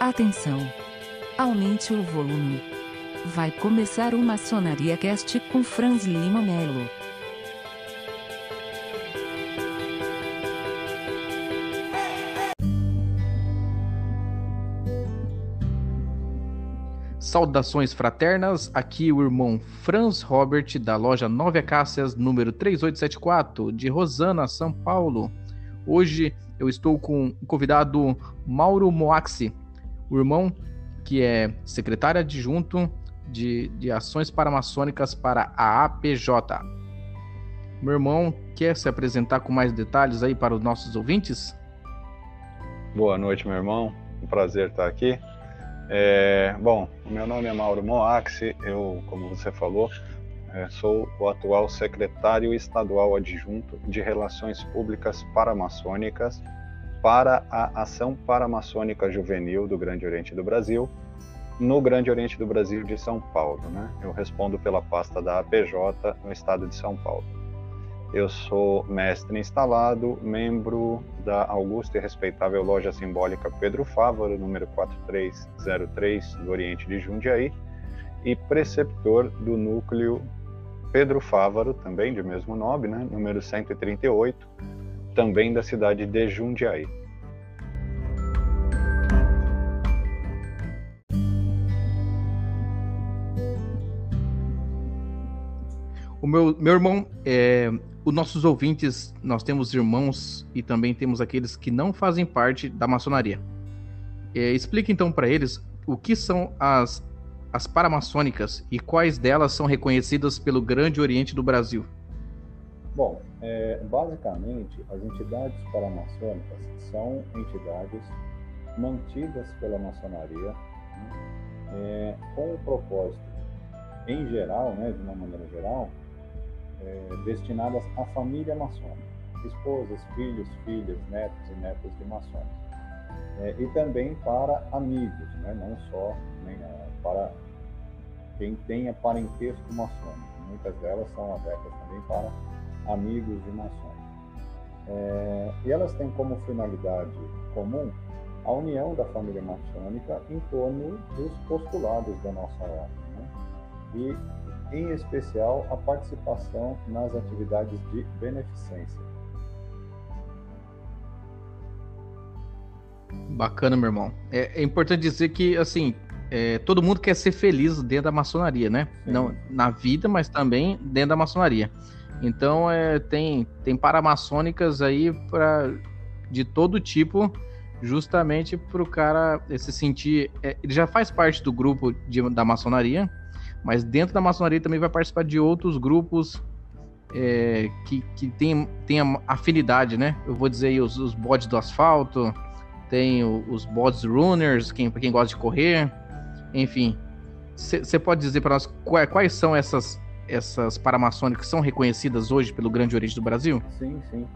Atenção! Aumente o volume. Vai começar o Maçonaria Cast com Franz Lima Melo. Saudações fraternas, aqui o irmão Franz Robert da loja Nove Acácias, número 3874, de Rosana, São Paulo. Hoje eu estou com o convidado Mauro Moaxi, o irmão que é secretário adjunto de, de ações paramaçônicas para a APJ. Meu irmão quer se apresentar com mais detalhes aí para os nossos ouvintes? Boa noite, meu irmão. Um prazer estar aqui. É, bom, meu nome é Mauro Moaxi, eu, como você falou, é, sou o atual secretário estadual adjunto de Relações Públicas Paramaçônicas para a Ação Paramaçônica Juvenil do Grande Oriente do Brasil, no Grande Oriente do Brasil de São Paulo. Né? Eu respondo pela pasta da APJ no estado de São Paulo. Eu sou mestre instalado, membro da augusta e respeitável Loja Simbólica Pedro Fávaro, número 4303 do Oriente de Jundiaí, e preceptor do núcleo Pedro Fávaro, também de mesmo nome, né? número 138, também da cidade de Jundiaí. O meu, meu irmão, é, os nossos ouvintes, nós temos irmãos e também temos aqueles que não fazem parte da maçonaria. É, explique então para eles o que são as, as paramaçônicas e quais delas são reconhecidas pelo Grande Oriente do Brasil. Bom, é, basicamente, as entidades paramaçônicas são entidades mantidas pela maçonaria né, é, com o propósito, em geral, né, de uma maneira geral, é, destinadas à família maçônica, esposas, filhos, filhas, netos e netas de maçons. É, e também para amigos, né, não só nem, é, para quem tenha parentesco maçônico. Muitas delas são abertas também para amigos de maçons. É, e elas têm como finalidade comum a união da família maçônica em torno dos postulados da nossa ordem, né? e, em especial, a participação nas atividades de beneficência. Bacana, meu irmão. É, é importante dizer que, assim, é, todo mundo quer ser feliz dentro da maçonaria, né? Sim. Não na vida, mas também dentro da maçonaria. Então é, tem, tem paramaçônicas aí pra, de todo tipo, justamente para o cara se sentir. É, ele já faz parte do grupo de, da maçonaria, mas dentro da maçonaria também vai participar de outros grupos é, que, que tem, tem afinidade, né? Eu vou dizer aí os, os bodes do asfalto, tem os bodes runners, quem, quem gosta de correr, enfim. Você pode dizer para nós quais, quais são essas essas paramaçônicas são reconhecidas hoje pelo Grande Oriente do Brasil? Sim, sim.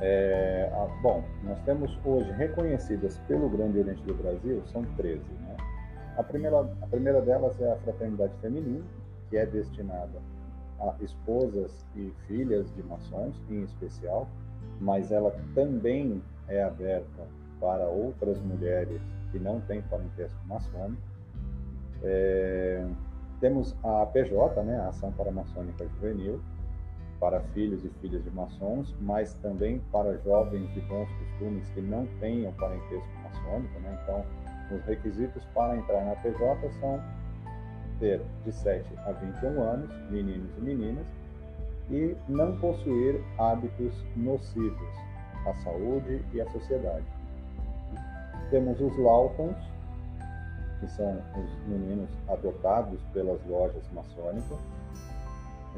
É, bom, nós temos hoje reconhecidas pelo Grande Oriente do Brasil, são 13. Né? A, primeira, a primeira delas é a Fraternidade Feminina, que é destinada a esposas e filhas de maçons, em especial, mas ela também é aberta para outras mulheres que não têm parentesco maçônico. É, temos a PJ, né, a Ação Paramaçônica Juvenil, para filhos e filhas de maçons, mas também para jovens de bons costumes que não tenham parentesco maçônico. Né? Então, os requisitos para entrar na PJ são ter de 7 a 21 anos, meninos e meninas, e não possuir hábitos nocivos à saúde e à sociedade. Temos os Lautons, que são os meninos adotados pelas lojas maçônicas,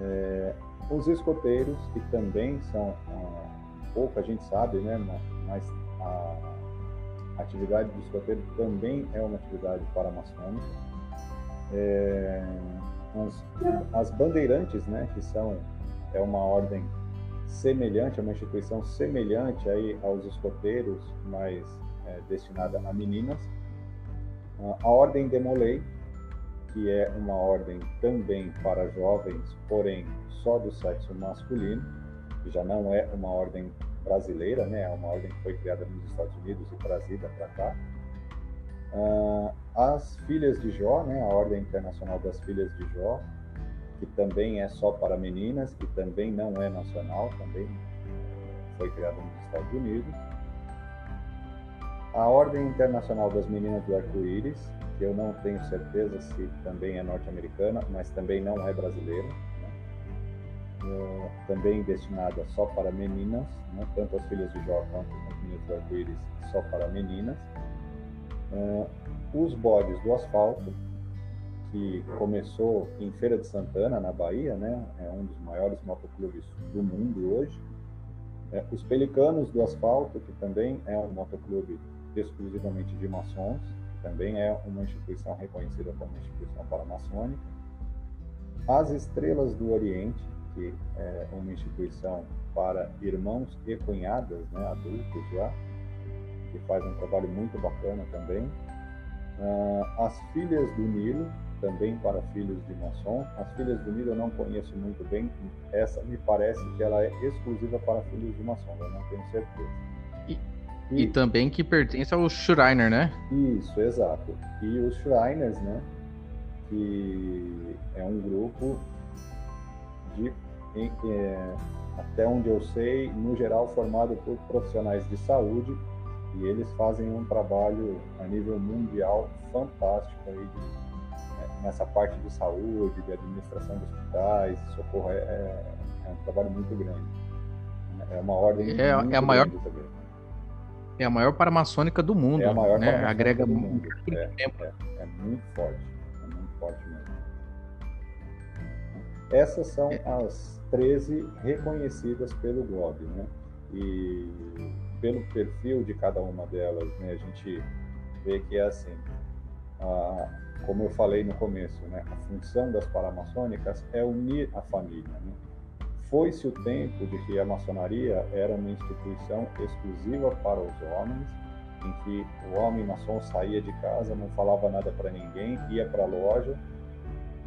é, os escoteiros, que também são, ah, pouca gente sabe, né, mas a atividade do escoteiro também é uma atividade paramaçônica. É, as, as bandeirantes, né, que são é uma ordem semelhante, é uma instituição semelhante aí aos escoteiros, mas é, destinada a meninas, a Ordem de Molay, que é uma ordem também para jovens, porém só do sexo masculino, que já não é uma ordem brasileira, né? É uma ordem que foi criada nos Estados Unidos e trazida para cá. Uh, as Filhas de Jó, né, a Ordem Internacional das Filhas de Jó, que também é só para meninas, que também não é nacional, também foi criada nos Estados Unidos. A Ordem Internacional das Meninas do Arco-Íris, que eu não tenho certeza se também é norte-americana, mas também não é brasileira. Né? Uh, também destinada só para meninas, né? tanto as filhas de Jó quanto as meninas do Arco-Íris, só para meninas. Uh, os bodes do asfalto, que começou em Feira de Santana, na Bahia, né? é um dos maiores motoclubes do mundo hoje. É, os Pelicanos do Asfalto, que também é um motoclube exclusivamente de maçons, que também é uma instituição reconhecida como instituição paramaçônica. As Estrelas do Oriente, que é uma instituição para irmãos e cunhadas, né, adultos já, que faz um trabalho muito bacana também. Uh, as Filhas do Nilo, também para filhos de maçom. As Filhas do Nilo eu não conheço muito bem. Essa me parece que ela é exclusiva para filhos de maçom, eu não tenho certeza. E, e, também que pertence ao Schreiner, né? Isso, exato. E os Shriners, né? Que é um grupo de, em, é, até onde eu sei, no geral formado por profissionais de saúde e eles fazem um trabalho a nível mundial fantástico aí de, nessa parte de saúde, de administração de hospitais, socorro é, é, é um trabalho muito grande. É uma ordem é, é a maior também. É a maior paramaçônica do mundo. É a maior né? Agrega do mundo. É, é, é, muito forte. É muito forte mesmo. Essas são é. as 13 reconhecidas pelo GOB, né? E pelo perfil de cada uma delas, né, a gente vê que é assim. A, como eu falei no começo, né, a função das paramaçônicas é unir a família. Né? Foi-se o tempo de que a maçonaria era uma instituição exclusiva para os homens, em que o homem maçom saía de casa, não falava nada para ninguém, ia para a loja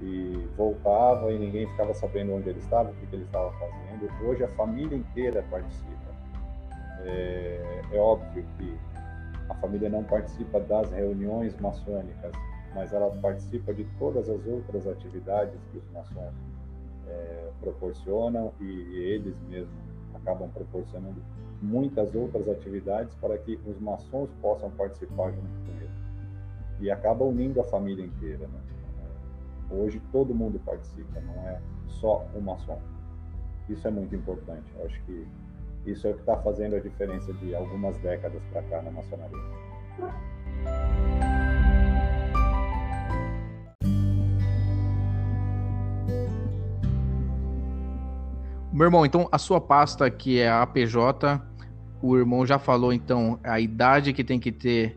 e voltava e ninguém ficava sabendo onde ele estava, o que ele estava fazendo. Hoje a família inteira participa. É, é óbvio que a família não participa das reuniões maçônicas, mas ela participa de todas as outras atividades que os maçons é, proporcionam e, e eles mesmos acabam proporcionando muitas outras atividades para que os maçons possam participar junto com eles. E acaba unindo a família inteira. Né? Hoje todo mundo participa, não é só o maçom. Isso é muito importante. Eu acho que isso é o que está fazendo a diferença de algumas décadas para cá na maçonaria. Meu irmão, então a sua pasta que é a APJ, o irmão já falou então a idade que tem que ter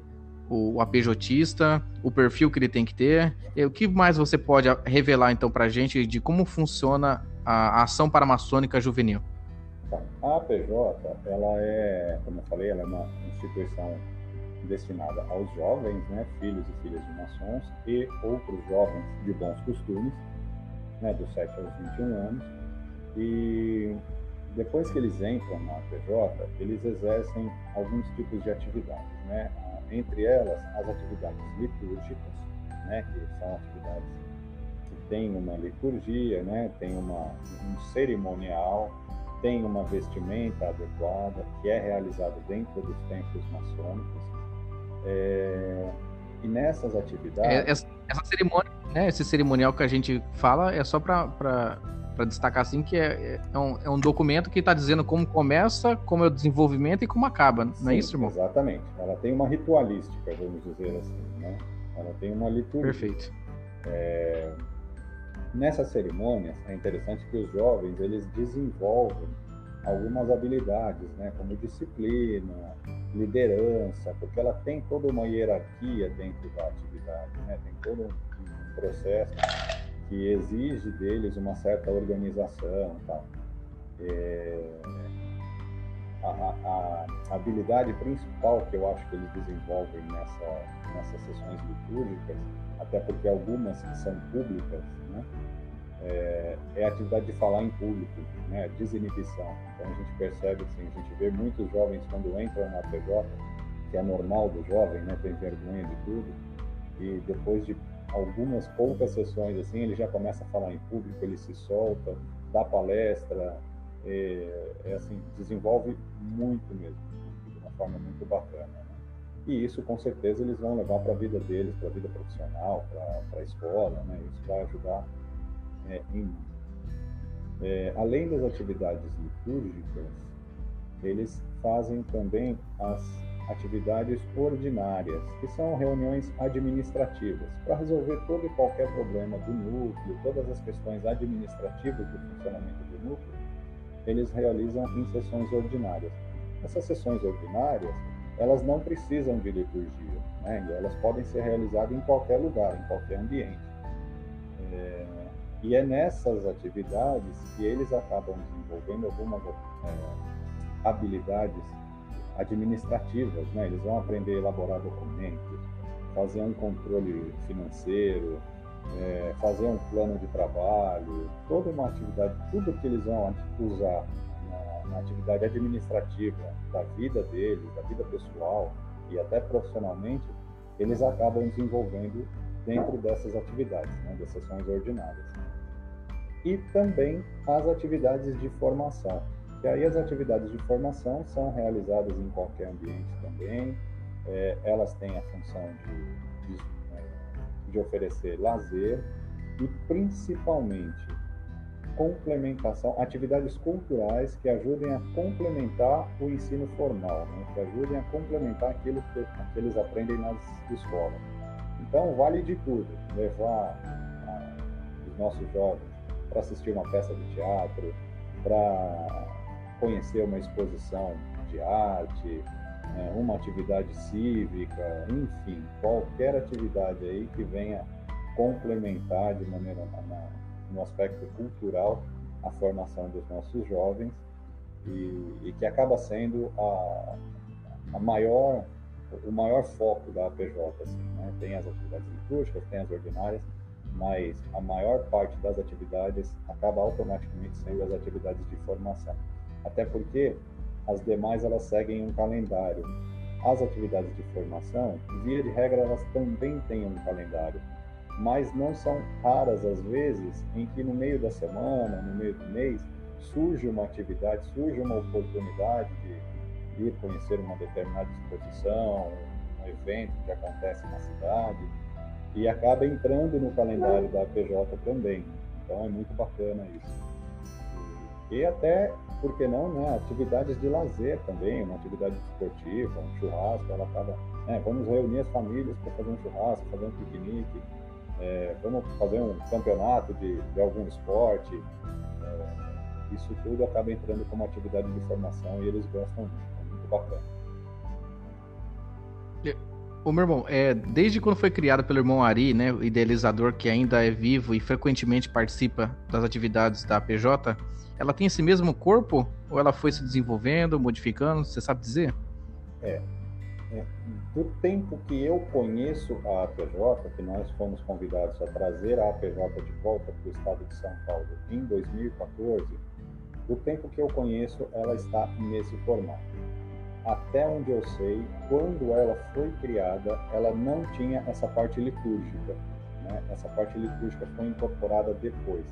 o APJista, o perfil que ele tem que ter. E o que mais você pode revelar então para a gente de como funciona a ação paramaçônica juvenil? A APJ, ela é, como eu falei, ela é uma instituição destinada aos jovens, né, filhos e filhas de maçons e outros jovens de bons costumes, né, dos 7 aos 21 anos. E depois que eles entram na APJ, eles exercem alguns tipos de atividades, né? Entre elas, as atividades litúrgicas, né, que são atividades que têm uma liturgia, né, tem uma, um cerimonial, tem uma vestimenta adequada, que é realizada dentro dos templos maçônicos. É, e nessas atividades. É, essa, essa, cerimônia, né, esse cerimonial que a gente fala, é só para destacar assim que é, é, um, é um documento que está dizendo como começa, como é o desenvolvimento e como acaba, não é Sim, é isso, irmão? Exatamente. Ela tem uma ritualística, vamos dizer assim, né? Ela tem uma liturgia. Perfeito. É, Nessas cerimônias é interessante que os jovens eles desenvolvem algumas habilidades, né, como disciplina, liderança, porque ela tem toda uma hierarquia dentro da atividade, né, tem todo um processo que exige deles uma certa organização, tá? É, a, a, a, habilidade principal que eu acho que eles desenvolvem nessa, nessas sessões litúrgicas até porque algumas que são públicas, né, é, é, a atividade de falar em público, né, desinibição. Então a gente percebe, assim, a gente vê muitos jovens quando entram na PJ que é normal do jovem, né? Tem vergonha de tudo. E depois de algumas poucas sessões assim, ele já começa a falar em público, ele se solta, dá palestra, é, é assim, desenvolve muito mesmo, de uma forma muito bacana. Né? E isso, com certeza, eles vão levar para a vida deles, para a vida profissional, para a escola, né? Isso vai ajudar é, em é, além das atividades litúrgicas, eles fazem também as atividades ordinárias, que são reuniões administrativas, para resolver todo e qualquer problema do núcleo, todas as questões administrativas do funcionamento do núcleo, eles realizam em sessões ordinárias. Essas sessões ordinárias, elas não precisam de liturgia, né? elas podem ser realizadas em qualquer lugar, em qualquer ambiente. É, e é nessas atividades que eles acabam desenvolvendo algumas é, habilidades administrativas, né? Eles vão aprender a elaborar documentos, fazer um controle financeiro, é, fazer um plano de trabalho, toda uma atividade, tudo que eles vão usar na, na atividade administrativa da vida deles, da vida pessoal e até profissionalmente, eles acabam desenvolvendo dentro dessas atividades, né, das sessões ordinárias e também as atividades de formação. E aí as atividades de formação são realizadas em qualquer ambiente também, é, elas têm a função de, de, de oferecer lazer e principalmente complementação, atividades culturais que ajudem a complementar o ensino formal, né? que ajudem a complementar aquilo que, que, eles aprendem nas escolas. Então, vale de tudo, levar a, os nossos jovens para assistir uma peça de teatro, para conhecer uma exposição de arte, né, uma atividade cívica, enfim, qualquer atividade aí que venha complementar de maneira na, no aspecto cultural a formação dos nossos jovens e, e que acaba sendo a, a maior o maior foco da APJ assim, né? tem as atividades litúrgicas, tem as ordinárias, mas a maior parte das atividades acaba automaticamente sendo as atividades de formação. Até porque as demais elas seguem um calendário. As atividades de formação, via de regra, elas também têm um calendário, mas não são raras as vezes em que no meio da semana, no meio do mês, surge uma atividade, surge uma oportunidade de ir conhecer uma determinada exposição, um evento que acontece na cidade, e acaba entrando no calendário da PJ também. Então é muito bacana isso. E, até, por que não, né, atividades de lazer também, uma atividade esportiva, um churrasco, ela acaba, né, vamos reunir as famílias para fazer um churrasco, fazer um piquenique, é, vamos fazer um campeonato de, de algum esporte. É, isso tudo acaba entrando como atividade de formação e eles gostam muito, é muito bacana. Ô, meu irmão, é, desde quando foi criado pelo irmão Ari, né, o idealizador que ainda é vivo e frequentemente participa das atividades da PJ, ela tem esse mesmo corpo ou ela foi se desenvolvendo, modificando? Você sabe dizer? É, é, do tempo que eu conheço a APJ, que nós fomos convidados a trazer a APJ de volta para o estado de São Paulo em 2014, do tempo que eu conheço, ela está nesse formato até onde eu sei, quando ela foi criada, ela não tinha essa parte litúrgica. Né? Essa parte litúrgica foi incorporada depois.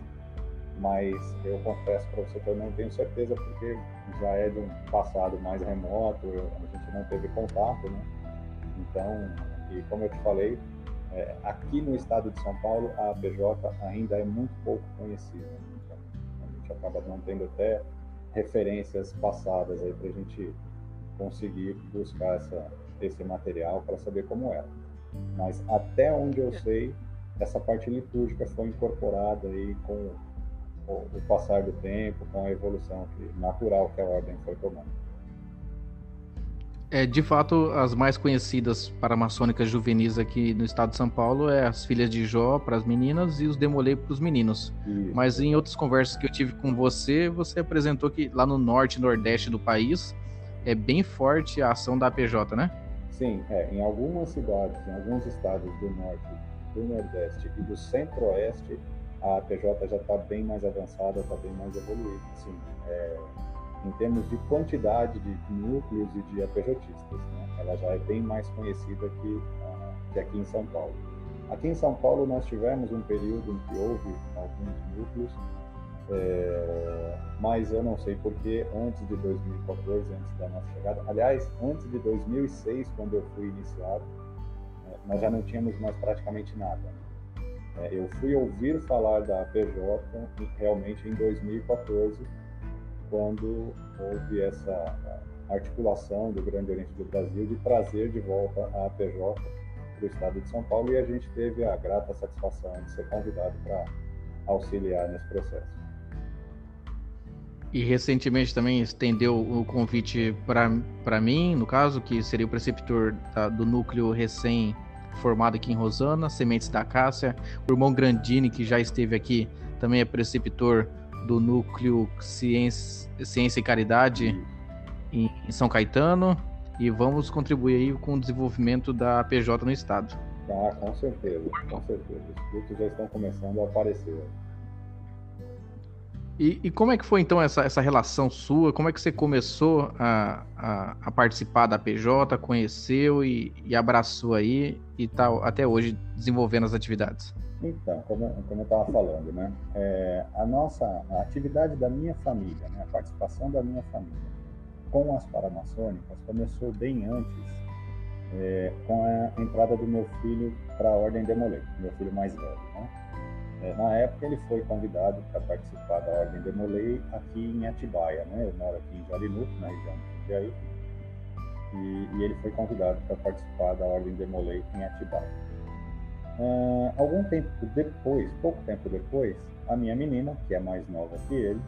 Mas eu confesso para você que eu não tenho certeza, porque já é de um passado mais remoto, a gente não teve contato. Né? Então, e como eu te falei, é, aqui no estado de São Paulo, a APJ ainda é muito pouco conhecida. Então, a gente acaba não tendo até referências passadas aí para a gente conseguir buscar essa, esse material para saber como era. Mas até onde eu sei, essa parte litúrgica foi incorporada aí com o, o passar do tempo, com a evolução que, natural que a ordem foi tomando. É, de fato, as mais conhecidas paramaçônicas juvenis aqui no estado de São Paulo é as Filhas de Jó para as meninas e os Demolei para os meninos. Isso. Mas em outras conversas que eu tive com você, você apresentou que lá no norte e nordeste do país é bem forte a ação da APJ, né? Sim, é, em algumas cidades, em alguns estados do norte, do nordeste e do centro-oeste, a APJ já está bem mais avançada, está bem mais evoluída. Sim, é, em termos de quantidade de núcleos e de APJistas. Né? Ela já é bem mais conhecida que, uh, que aqui em São Paulo. Aqui em São Paulo nós tivemos um período em que houve alguns núcleos, é, mas eu não sei porque antes de 2014, antes da nossa chegada, aliás, antes de 2006, quando eu fui iniciado, é, nós já não tínhamos mais praticamente nada. É, eu fui ouvir falar da APJ realmente em 2014, quando houve essa articulação do Grande Oriente do Brasil de trazer de volta a APJ para o estado de São Paulo e a gente teve a grata satisfação de ser convidado para auxiliar nesse processo. E recentemente também estendeu o convite para mim, no caso, que seria o preceptor da, do núcleo recém-formado aqui em Rosana, Sementes da Cássia. O irmão Grandini, que já esteve aqui, também é preceptor do núcleo Ciência, Ciência e Caridade em, em São Caetano e vamos contribuir aí com o desenvolvimento da PJ no estado. Ah, com certeza, com certeza. Os frutos já estão começando a aparecer. E, e, como é que foi então essa, essa relação sua? Como é que você começou a, a, a participar da PJ, conheceu e, e abraçou aí e tá até hoje desenvolvendo as atividades? Então, como, como eu estava falando, né? É, a nossa a atividade da minha família, né? a participação da minha família com as paramaçônicas começou bem antes, é, com a entrada do meu filho para a Ordem Demolei, meu filho mais velho. Né? É, na época ele foi convidado para participar da Ordem Demolei aqui em Atibaia, né? eu moro aqui em Jalinuco, na região de Jundiaí, e, e ele foi convidado para participar da Ordem Demolei em Atibaia. Uh, algum tempo depois, pouco tempo depois, a minha menina, que é mais nova que ele,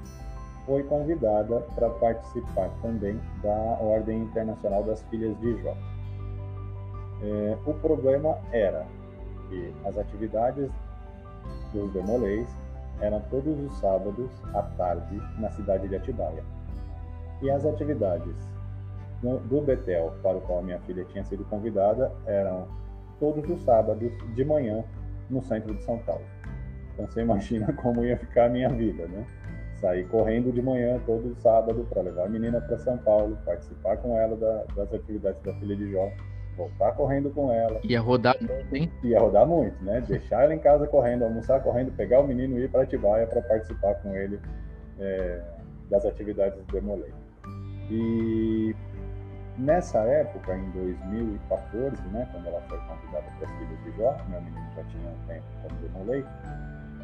foi convidada para participar também da Ordem Internacional das Filhas de Jó. É, o problema era que as atividades dos demolês eram todos os sábados à tarde na cidade de Atibaia. E as atividades do Betel, para o qual minha filha tinha sido convidada, eram todos os sábados de manhã no centro de São Paulo. Então você imagina como ia ficar a minha vida, né? sair correndo de manhã todo sábado para levar a menina para São Paulo, participar com ela da, das atividades da filha de Jó, voltar correndo com ela. Ia rodar muito, hein? Ia rodar muito, né? Deixar ela em casa correndo, almoçar correndo, pegar o menino e ir para Atibaia para participar com ele é, das atividades do Demolei. E nessa época, em 2014, né, quando ela foi convidada para as filhas de Jó, meu menino já tinha um tempo como Demolei,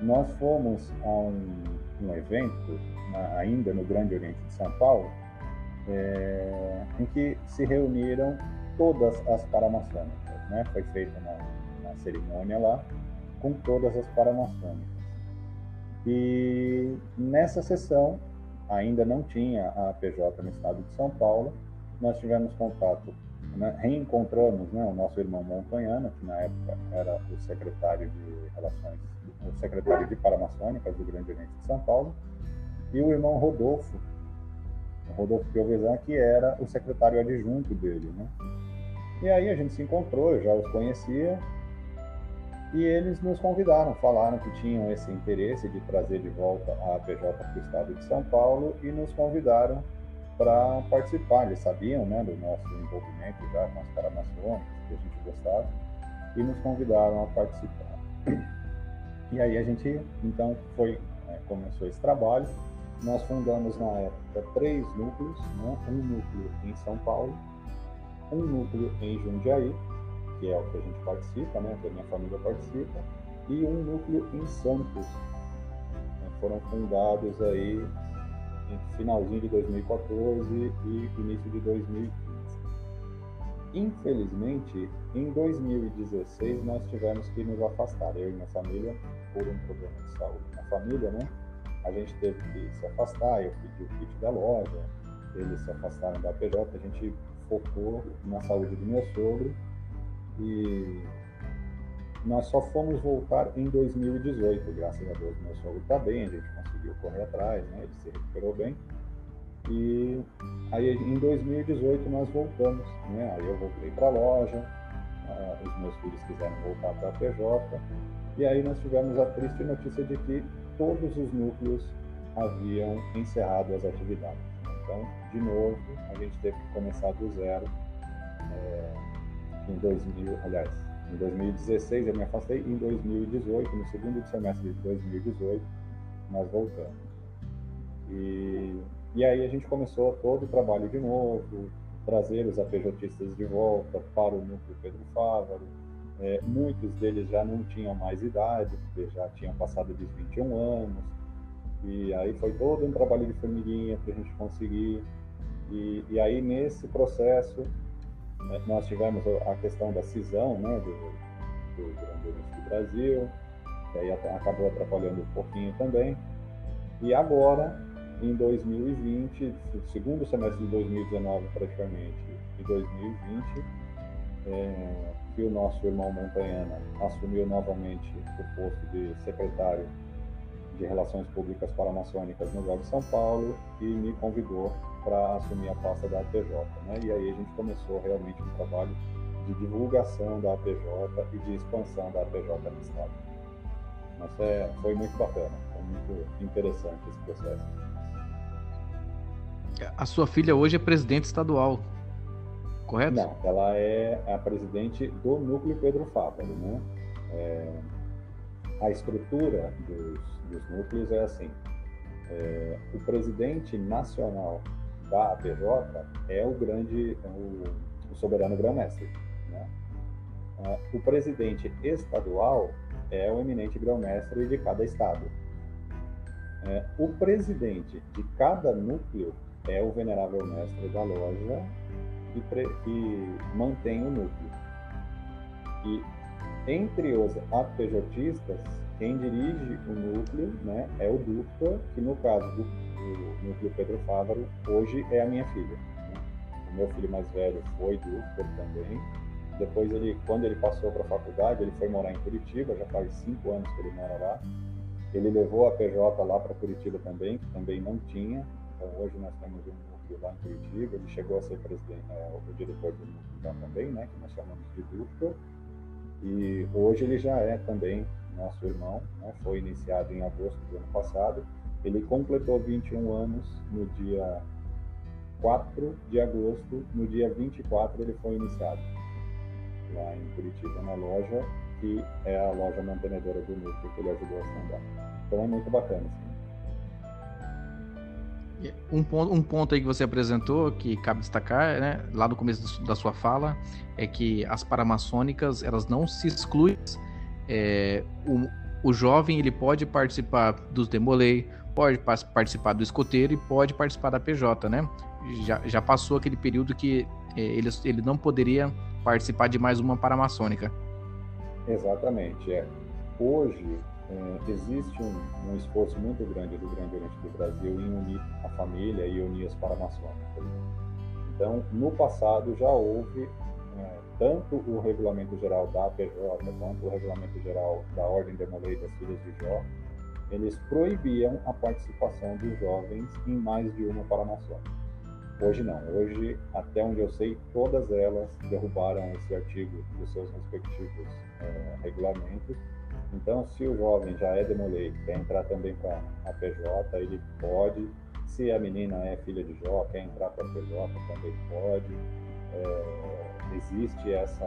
nós fomos a um um evento, na, ainda no Grande Oriente de São Paulo, é, em que se reuniram todas as paramaçônicas. Né? Foi feita uma, cerimônia lá com todas as paramaçônicas. E nessa sessão, ainda não tinha a PJ no estado de São Paulo, nós tivemos contato, né? reencontramos né, o nosso irmão Montanhano, que na época era o secretário de Relações o secretário de Paramaçônicas do Grande Oriente de São Paulo, e o irmão Rodolfo, Rodolfo Piovesan, que era o secretário adjunto dele, né? E aí a gente se encontrou, eu já os conhecia, e eles nos convidaram, falaram que tinham esse interesse de trazer de volta a APJ para o estado de São Paulo e nos convidaram para participar. Eles sabiam né, do nosso envolvimento já com as paramaçônicas, que a gente gostava, e nos convidaram a participar. E aí a gente, então, foi, é, começou esse trabalho. Nós fundamos na época três núcleos, né? um núcleo em São Paulo, um núcleo em Jundiaí, que é o que a gente participa, né? que a minha família participa, e um núcleo em Santos. Né? Foram fundados aí em finalzinho de 2014 e início de 2015. Infelizmente, em 2016 nós tivemos que nos afastar, eu e minha família, por um problema de saúde na família, né? A gente teve que se afastar, eu pedi o kit da loja, eles se afastaram da PJ, a gente focou na saúde do meu sogro e nós só fomos voltar em 2018, graças a Deus meu sogro está bem, a gente conseguiu correr atrás, né? ele se recuperou bem. E aí em 2018 nós voltamos, né? Aí eu voltei para a loja, os meus filhos quiseram voltar para a PJ, e aí nós tivemos a triste notícia de que todos os núcleos haviam encerrado as atividades. Então, de novo, a gente teve que começar do zero é, em 2000, aliás, em 2016 eu me afastei, em 2018, no segundo semestre de 2018, nós voltamos. E, e aí a gente começou todo o trabalho de novo, trazer os APJistas de volta para o núcleo Pedro Fávaro. É, muitos deles já não tinham mais idade, porque já tinham passado dos 21 anos. E aí foi todo um trabalho de formiguinha para a gente conseguir. E, e, aí nesse processo né, nós tivemos a questão da cisão né, do, do Grande Oriente do Brasil, que aí acabou atrapalhando um pouquinho também. E agora em 2020, segundo semestre de 2019 praticamente, e 2020, é, que o nosso irmão Montanhana assumiu novamente o posto de secretário de Relações Públicas Paramaçônicas no Vale de São Paulo e me convidou para assumir a pasta da APJ. Né? E aí a gente começou realmente um trabalho de divulgação da APJ e de expansão da APJ no Estado. Mas é, foi muito bacana, foi muito interessante esse processo. A sua filha hoje é presidente estadual, correto? Não, ela é a presidente do Núcleo Pedro Fábio, né? É, a estrutura dos, dos, núcleos é assim: é, o presidente nacional da APJ é o grande, é o, o soberano grão-mestre. Né? É, o presidente estadual é o eminente grão-mestre de cada estado. É, o presidente de cada núcleo é o venerável mestre da loja que, que mantém o núcleo. E entre os APJistas, quem dirige o núcleo né, é o Dutra, que no caso do, do núcleo Pedro Fávaro, hoje é a minha filha. O meu filho mais velho foi Dutra também. Depois, ele, quando ele passou para a faculdade, ele foi morar em Curitiba, já faz cinco anos que ele mora lá. Ele levou a PJ lá para Curitiba também, que também não tinha. Então, hoje nós temos um núcleo lá em Curitiba, ele chegou a ser presidente, é, o diretor do núcleo lá também, né, que nós chamamos de Dutra, e hoje ele já é também nosso irmão, né, foi iniciado em agosto do ano passado, ele completou 21 anos no dia 4 de agosto, no dia 24 ele foi iniciado lá em Curitiba, na loja, que é a loja mantenedora do núcleo que ele ajudou a fundar. Então é muito bacana, assim. Um ponto, um ponto aí que você apresentou, que cabe destacar, né, lá no começo da sua fala, é que as paramaçônicas, elas não se excluem. É, o, o jovem, ele pode participar dos demolei, pode participar do escoteiro e pode participar da PJ, né? Já, já passou aquele período que é, ele, ele não poderia participar de mais uma paramaçônica. Exatamente, é. Hoje, é, existe um, um, esforço muito grande do Grande Oriente do Brasil em unir a família e unir as paramaçônicas. Então, no passado já houve tanto o regulamento geral da APJ quanto o regulamento geral da Ordem de Molei das Filhas de Jó, eles proibiam a participação dos jovens em mais de uma paramaçônica. Hoje não. Hoje, até onde eu sei, todas elas derrubaram esse artigo dos seus respectivos é, regulamentos então, se o jovem já é demolei, quer entrar também para a PJ, ele pode. Se a menina é filha de Jó, quer entrar para a PJ, também pode. É, existe essa,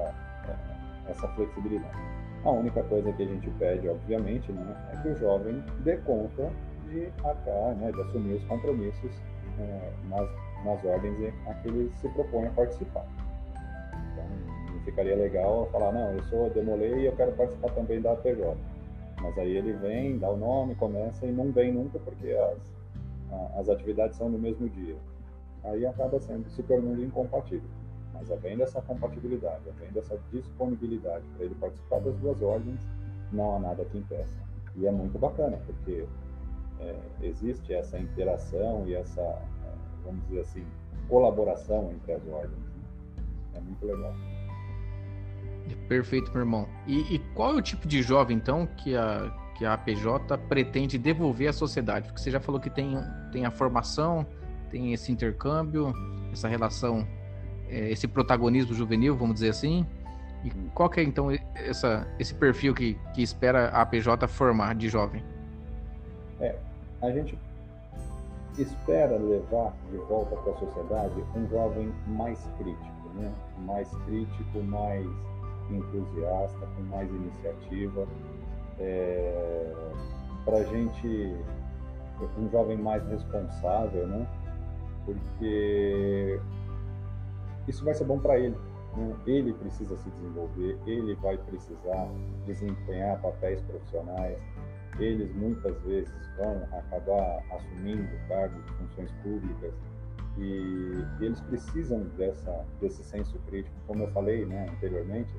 é, essa flexibilidade. A única coisa que a gente pede, obviamente, né, é que o jovem dê conta de atar, né, de assumir os compromissos é, nas, nas ordens a que ele se propõe a participar. Então, ficaria legal falar, não, eu sou Demolei e eu quero participar também da APJ. Mas aí ele vem, dá o nome, começa e não vem nunca porque as, as atividades são no mesmo dia. Aí acaba sendo, se tornando incompatível. Mas havendo essa compatibilidade, havendo essa disponibilidade para ele participar das duas ordens, não há nada que impeça. E é muito bacana, porque é, existe essa interação e essa, é, vamos dizer assim, colaboração entre as ordens. Né? É muito legal. Perfeito, meu irmão. E, e, qual é o tipo de jovem, então, que a, que a APJ pretende devolver à sociedade? Porque você já falou que tem, tem a formação, tem esse intercâmbio, essa relação, esse protagonismo juvenil, vamos dizer assim. E qual que é, então, essa, esse perfil que, que espera a APJ formar de jovem? É, a gente espera levar de volta para a sociedade um jovem mais crítico, né? mais crítico, mais entusiasta, com mais iniciativa, é, para a gente, um jovem mais responsável, né? porque isso vai ser bom para ele. Né? Ele precisa se desenvolver, ele vai precisar desempenhar papéis profissionais, eles muitas vezes vão acabar assumindo cargos de funções públicas e, e, eles precisam dessa, desse senso crítico, como eu falei né, anteriormente,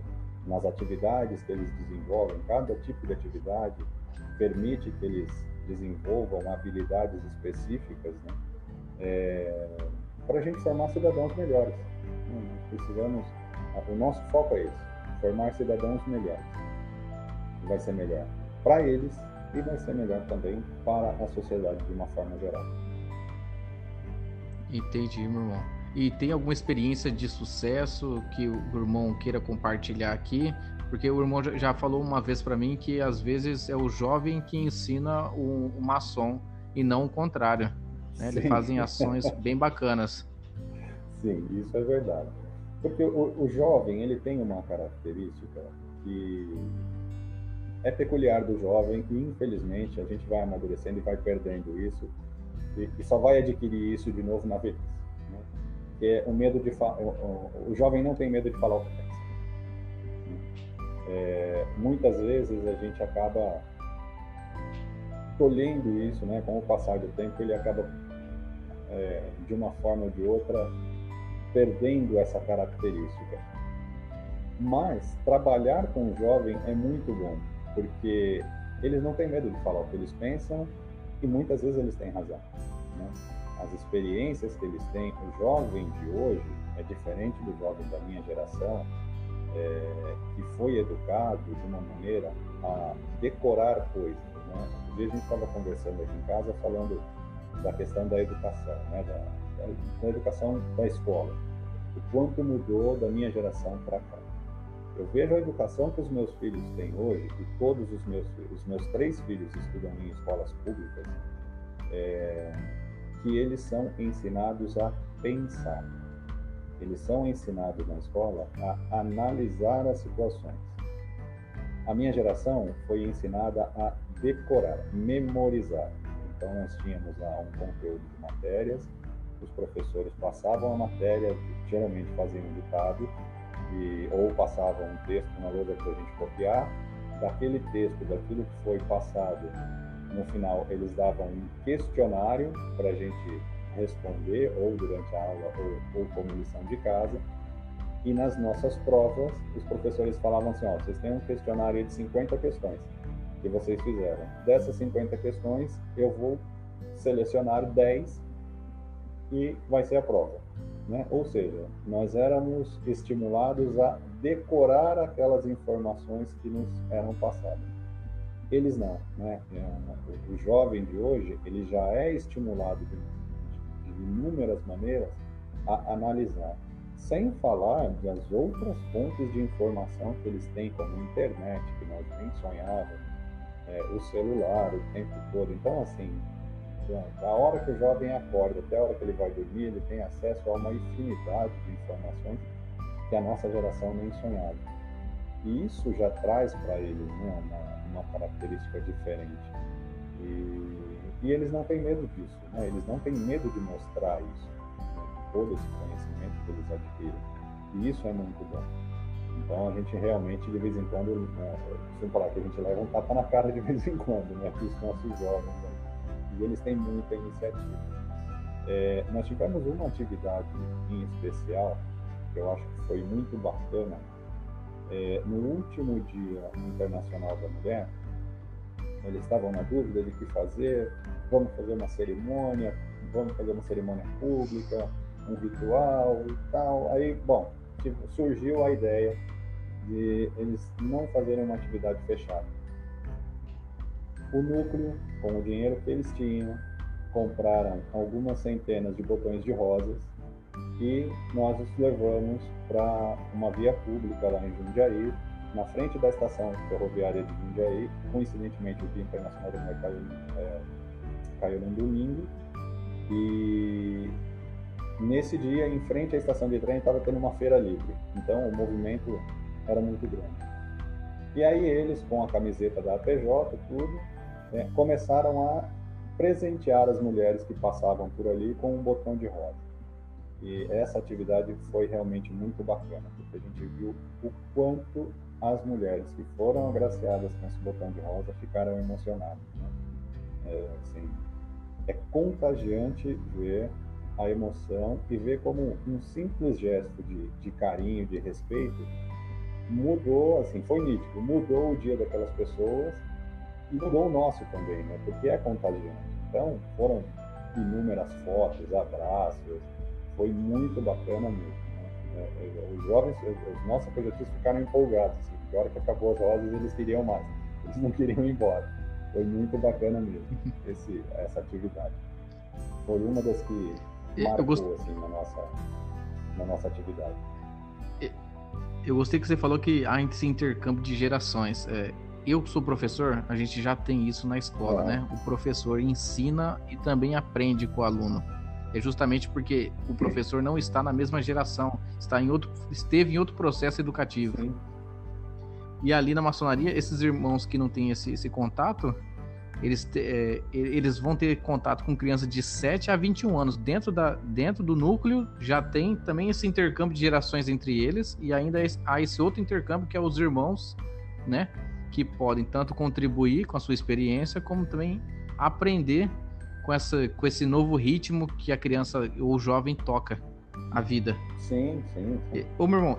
nas atividades que eles desenvolvem, cada tipo de atividade permite que eles desenvolvam habilidades específicas né, é, para a gente formar cidadãos melhores. Precisamos, o nosso foco é esse, formar cidadãos melhores. Vai ser melhor para eles e vai ser melhor também para a sociedade de uma forma geral. Entendi, meu irmão. E tem alguma experiência de sucesso que o irmão queira compartilhar aqui? Porque o irmão já falou uma vez para mim que às vezes é o jovem que ensina o, o maçom e não o contrário. Né? Eles fazem ações bem bacanas. Sim, isso é verdade. Porque o, o jovem ele tem uma característica que é peculiar do jovem e infelizmente a gente vai amadurecendo e vai perdendo isso e, e só vai adquirir isso de novo na velhice. Né? Que é o medo de. O, o, jovem não tem medo de falar o que pensa. É, muitas vezes a gente acaba tolhendo isso, né? Com o passar do tempo ele acaba é, de uma forma ou de outra perdendo essa característica. Mas trabalhar com o jovem é muito bom porque eles não têm medo de falar o que eles pensam e muitas vezes eles têm razão. Né? As experiências que eles têm, o jovem de hoje é diferente do jovem da minha geração, é, que foi educado de uma maneira a decorar coisas. Né? Um dia a gente estava conversando aqui em casa falando da questão da educação, né? da, da, da educação da escola. O quanto mudou da minha geração para cá. Eu vejo a educação que os meus filhos têm hoje, e todos os meus os meus três filhos estudam em escolas públicas, é, que eles são ensinados a pensar. Eles são ensinados na escola a analisar as situações. A minha geração foi ensinada a decorar, memorizar. Então nós tínhamos lá um conteúdo de matérias, os professores passavam a matéria, geralmente faziam um ditado, e, ou passavam um texto na lousa para a gente copiar. Daquele texto, daquilo que foi passado, no final eles davam um questionário para a gente responder, ou durante a aula, ou, ou como lição de casa. E nas nossas provas, os professores falavam assim: ó, vocês têm um questionário de 50 questões que vocês fizeram. Dessas 50 questões, eu vou selecionar 10 e vai ser a prova. Né? Ou seja, nós éramos estimulados a decorar aquelas informações que nos eram passadas. Eles não, né? É, o jovem de hoje, ele já é estimulado de, de inúmeras maneiras a analisar, sem falar das outras fontes de informação que eles têm, como a internet, que nós nem sonhávamos, é, o celular o tempo todo. Então, assim, da hora que o jovem acorda até a hora que ele vai dormir, ele tem acesso a uma infinidade de informações que a nossa geração nem sonhava. E isso já traz para eles né, uma, uma, característica diferente. E, e, eles não têm medo disso, né? eles não têm medo de mostrar isso, né? todo esse conhecimento que eles adquirem. E isso é muito bom. Então a gente realmente, de vez em quando, né, sem falar que a gente leva um tapa na cara de vez em quando, né, os nossos jovens. Né? E eles têm muita iniciativa. É, nós tivemos uma atividade em especial que eu acho que foi muito bacana. É, no último Dia Internacional da Mulher, eles estavam na dúvida de que fazer, vamos fazer uma cerimônia, vamos fazer uma cerimônia pública, um ritual e tal. Aí, bom, surgiu a ideia de eles não fazerem uma atividade fechada o núcleo, com o dinheiro que eles tinham, compraram algumas centenas de botões de rosas e nós os levamos para uma via pública lá em Jundiaí, na frente da estação ferroviária de Jundiaí. Coincidentemente, o Dia Internacional do Mulher caiu, é, caiu num domingo E nesse dia, em frente à estação de trem, estava tendo uma feira livre. Então o movimento era muito grande. E aí eles, com a camiseta da APJ, tudo, né, começaram a presentear as mulheres que passavam por ali com um botão de rosa. E essa atividade foi realmente muito bacana, porque a gente viu o quanto as mulheres que foram agraciadas com esse botão de rosa ficaram emocionadas. Né? É, assim, é contagiante ver a emoção e ver como um simples gesto de, de carinho, de respeito, mudou, assim, foi nítido, mudou o dia daquelas pessoas e mudou o nosso também, né? Porque é contagiante. Então, foram inúmeras fotos, abraços, foi muito bacana mesmo. Né? É, é, os jovens, os nossos projetistas ficaram empolgados, assim, porque a hora que acabou as rosas eles queriam mais, eles não queriam ir embora. Foi muito bacana mesmo esse, essa atividade. Foi uma das que marcou gost... assim, na, nossa, na nossa atividade. Eu gostei que você falou que há esse intercâmbio de gerações. É, eu sou professor, a gente já tem isso na escola, né? O professor ensina e também aprende com o aluno. É justamente porque o professor não está na mesma geração, está em outro, esteve em outro processo educativo. Sim. E ali na maçonaria, esses irmãos que não têm esse, esse contato, eles, é, eles vão ter contato com crianças de 7 a 21 anos. Dentro, da, dentro do núcleo já tem também esse intercâmbio de gerações entre eles, e ainda há esse outro intercâmbio que é os irmãos, né? Que podem tanto contribuir com a sua experiência, como também aprender com, essa, com esse novo ritmo que a criança ou o jovem toca a vida. Sim, sim. sim. ô, meu irmão,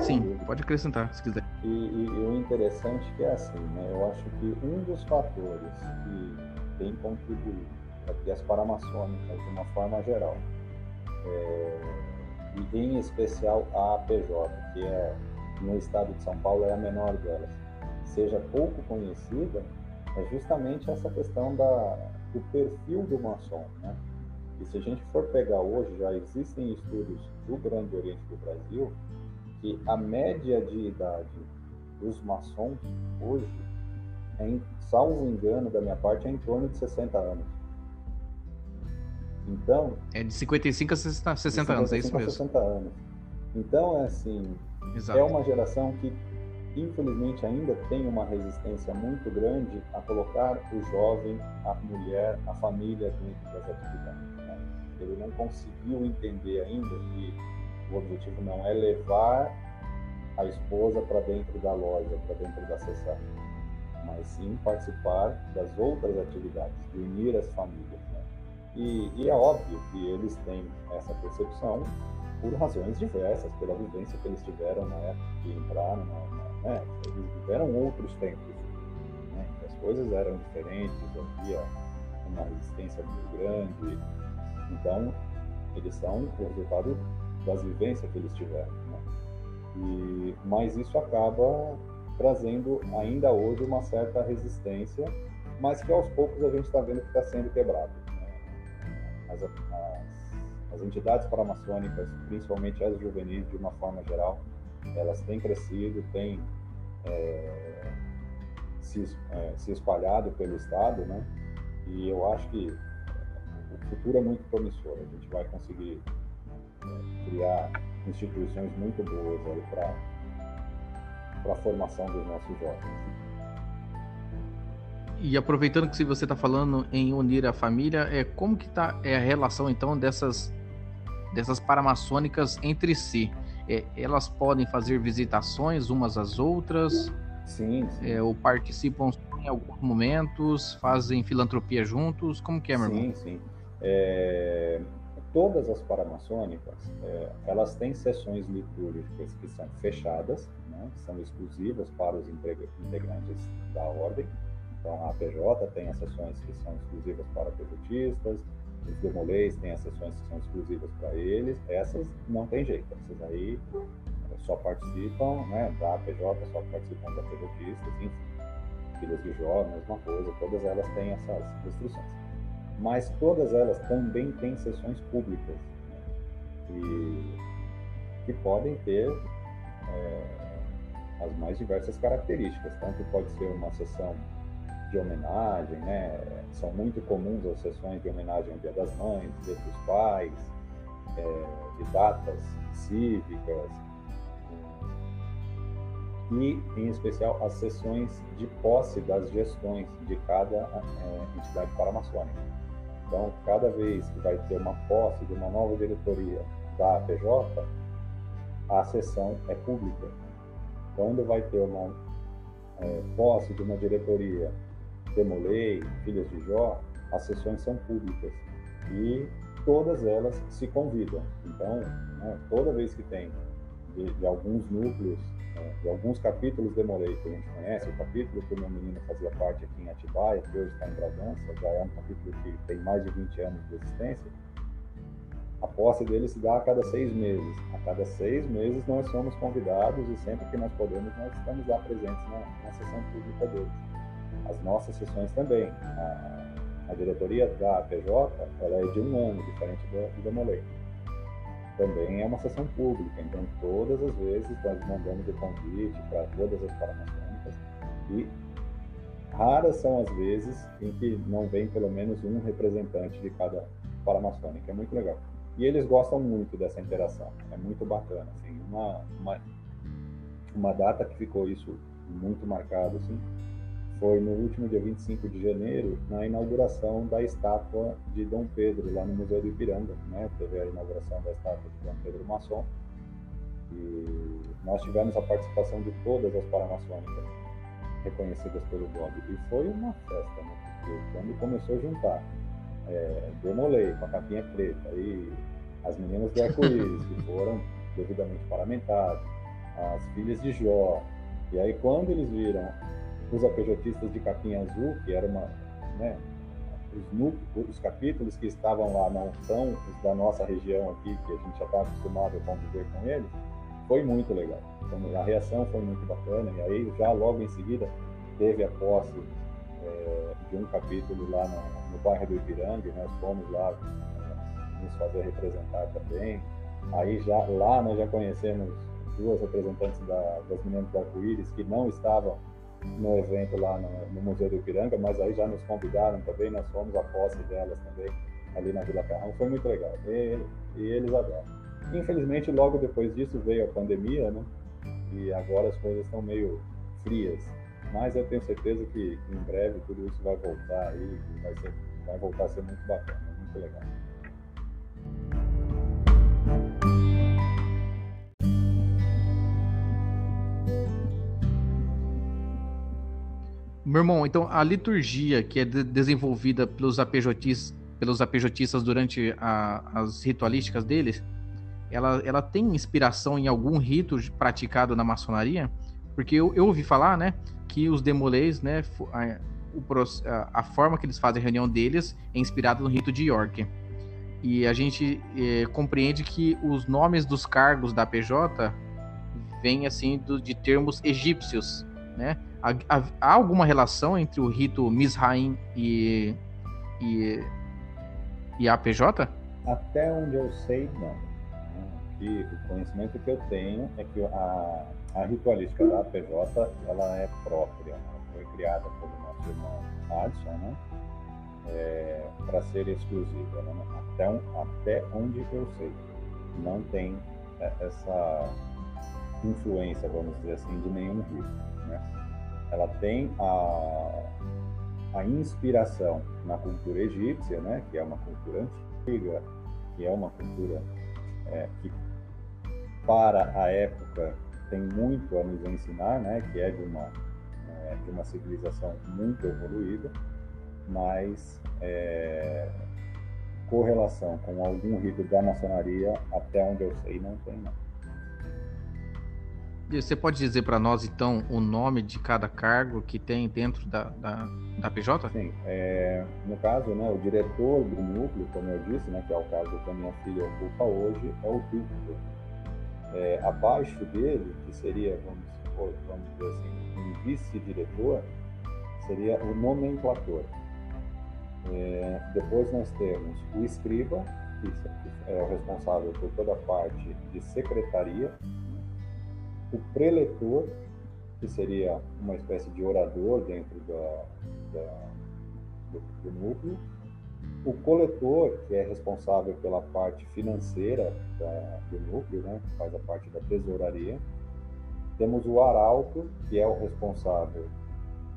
Sim, pode acrescentar se quiser. E, e, e, o interessante é que é assim, né? Eu acho que um dos fatores que tem contribuído para que as paramaçônicas, de uma forma geral, é, e em especial a APJ, que é no estado de São Paulo é a menor delas, seja pouco conhecida, é justamente essa questão da, do perfil do maçom, né? E se a gente for pegar hoje, já existem estudos do Grande Oriente do Brasil que a média de idade dos maçons hoje, é em, salvo engano da minha parte, é em torno de 60 anos. Então. É de 55 a 60, 60 anos, é isso mesmo. 60 anos. Então, é assim. Exato. É uma geração que, infelizmente, ainda tem uma resistência muito grande a colocar o jovem, a mulher, a família dentro das atividades. Né? Ele não conseguiu entender ainda que o objetivo não é levar a esposa para dentro da loja, para dentro da sessão, mas sim participar das outras atividades, de unir as famílias. Né? E, e, é óbvio que eles têm essa percepção por razões diversas, pela vivência que eles tiveram na época que entraram, na, né? eles viveram outros tempos. Né? As coisas eram diferentes, havia uma resistência muito grande. Então, eles são o resultado das vivências que eles tiveram. Né? E, mas isso acaba trazendo ainda hoje uma certa resistência, mas que aos poucos a gente está vendo que está sendo quebrado. Né? As, as, as entidades paramaçônicas, principalmente as juvenis de uma forma geral, elas têm crescido, têm é, se, é, se espalhado pelo Estado, né? E eu acho que o futuro é muito promissor. A gente vai conseguir criar instituições muito boas aí para a formação dos nossos jovens. E aproveitando que você está falando em unir a família, é como que tá é a relação então dessas dessas paramaçônicas entre si? É, elas podem fazer visitações umas às outras? Sim. sim. É, ou participam em alguns momentos, fazem filantropia juntos? Como que é, meu sim, irmão? Sim, sim. É, todas as paramaçônicas, é, elas têm sessões litúrgicas que são fechadas, né, que são exclusivas para os integrantes da ordem. Então, a APJ tem as sessões que são exclusivas para pejotistas, os demolês têm as sessões que são exclusivas para eles. Essas não tem jeito, essas aí só participam né, da APJ, só participam da pejotistas, enfim. Filhas de Jó, mesma coisa, todas elas têm essas restrições mas todas elas também têm sessões públicas né? e que podem ter é, as mais diversas características. Tanto pode ser uma sessão de homenagem, né? São muito comuns as sessões de homenagem ao Dia das Mães, Dia dos Pais, é, de datas cívicas, e, em especial, as sessões de posse das gestões de cada é, entidade paramaçônica. Então, cada vez que vai ter uma posse de uma nova diretoria da APJ, a sessão é pública. Quando vai ter uma é, posse de uma diretoria Demolei, Filhas de Jó, as sessões são públicas e todas elas se convidam. Então, né, toda vez que tem de, de alguns núcleos né, de alguns capítulos demorei que a gente conhece, o capítulo que o meu menino fazia parte aqui em Atibaia, que hoje está em Bragança, já é um capítulo que tem mais de 20 anos de existência, a posse dele se dá a cada seis meses. A cada seis meses nós somos convidados e sempre que nós podemos nós estamos lá presentes na, na sessão pública deles. As nossas sessões também. A, a diretoria da APJ ela é de um ano, diferente do, do Demolei também é uma sessão pública, então todas as vezes nós mandamos o convite para todas as paramaçônicas e raras são as vezes em que não vem pelo menos um representante de cada paramaçônica, é muito legal. E eles gostam muito dessa interação, é muito bacana, assim, uma, uma, uma data que ficou isso muito marcado, assim, foi no último dia 25 de janeiro, na inauguração da estátua de Dom Pedro, lá no Museu do Ipiranga. Né? Teve a inauguração da estátua de Dom Pedro Maçom. E nós tivemos a participação de todas as paramaçônicas reconhecidas pelo GOB. E foi uma festa, né? Porque quando começou a juntar é, Demolei com a capinha preta e as meninas do arco-íris, que foram devidamente paramentadas, as filhas de Jó. E aí, quando eles viram os APJistas de capinha azul, que era uma, né, os, os capítulos que estavam lá não são os da nossa região aqui, que a gente já está acostumado a conviver com eles, foi muito legal. Então, a reação foi muito bacana, e aí já logo em seguida teve a posse é, de um capítulo lá no, no bairro do Ipiranga, nós fomos lá é, nos fazer representar também. Aí já lá nós já conhecemos duas representantes da, das meninas do Arco-Íris que não estavam no evento lá no, no, Museu do Ipiranga, mas aí já nos convidaram também, nós fomos à posse delas também, ali na Vila Carrão, foi muito legal, e, e eles adoram. Infelizmente, logo depois disso veio a pandemia, né, e agora as coisas estão meio frias, mas eu tenho certeza que em breve tudo isso vai voltar aí, vai, ser, vai voltar a ser muito bacana, muito legal. Meu irmão, então a liturgia que é de desenvolvida pelos APJistas, pelos APJistas durante a, as ritualísticas deles, ela, ela tem inspiração em algum rito praticado na maçonaria? Porque eu, eu ouvi falar, né, que os demolês, né, a, a, forma que eles fazem a reunião deles é inspirada no rito de York. E a gente é, compreende que os nomes dos cargos da PJ vêm assim do, de termos egípcios, né? Há, alguma relação entre o rito Mizraim e, e, e a APJ? Até onde eu sei, não. E o conhecimento que eu tenho é que a, a ritualística da APJ ela é própria. Ela foi criada pelo nosso irmão Adson, né? É, para ser exclusiva. Né? Até, até onde eu sei. Não tem é, essa influência, vamos dizer assim, de nenhum rito. Né? Ela tem a, a inspiração na cultura egípcia, né? que é uma cultura antiga, que é uma cultura é, que, para a época, tem muito a nos ensinar, né? que é de uma, é, de uma civilização muito evoluída, mas é, correlação com algum rito da maçonaria, até onde eu sei, não tem não. Você pode dizer para nós, então, o nome de cada cargo que tem dentro da, da, da PJ? Sim. É, no caso, né, o diretor do núcleo, como eu disse, né, que é o cargo que a minha filha ocupa hoje, é o dúcleo. É, abaixo dele, que seria, vamos, vamos dizer assim, um vice-diretor, seria o nomenclator. É, depois nós temos o escriba, que é o responsável por toda a parte de secretaria, o preletor, que seria uma espécie de orador dentro da, da do, do núcleo, o coletor, que é responsável pela parte financeira da, do núcleo, né, que faz a parte da tesouraria. Temos o arauto, que é o responsável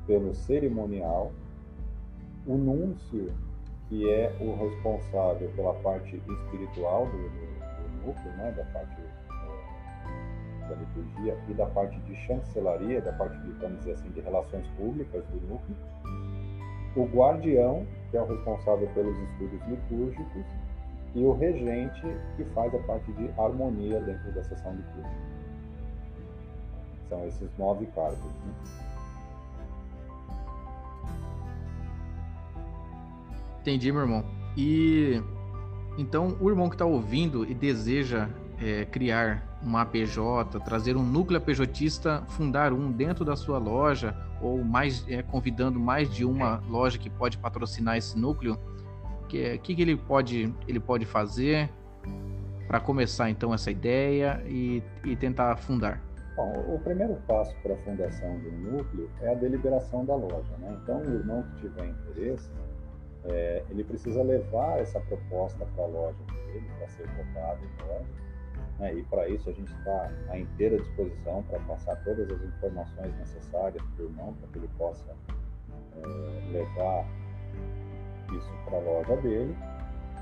pelo cerimonial. O núncio, que é o responsável pela parte espiritual do, do, do núcleo, né, da parte da liturgia e da parte de chancelaria, da parte de, vamos dizer assim, de relações públicas do núcleo o guardião, que é o responsável pelos estudos litúrgicos, e o regente, que faz a parte de harmonia dentro da sessão litúrgica. São esses nove cargos. Né? Entendi, meu irmão. E então o irmão que está ouvindo e deseja é, criar uma APJ, trazer um núcleo APJista, fundar um dentro da sua loja ou mais é, convidando mais de uma loja que pode patrocinar esse núcleo, que que, que ele pode ele pode fazer para começar então essa ideia e, e tentar fundar? Bom, o primeiro passo para a fundação do núcleo é a deliberação da loja, né? Então, o irmão que tiver interesse, é, ele precisa levar essa proposta para a loja dele, para ser votada em loja, né? E para isso a gente está à inteira disposição para passar todas as informações necessárias para o irmão, para que ele possa é, levar isso para a loja dele.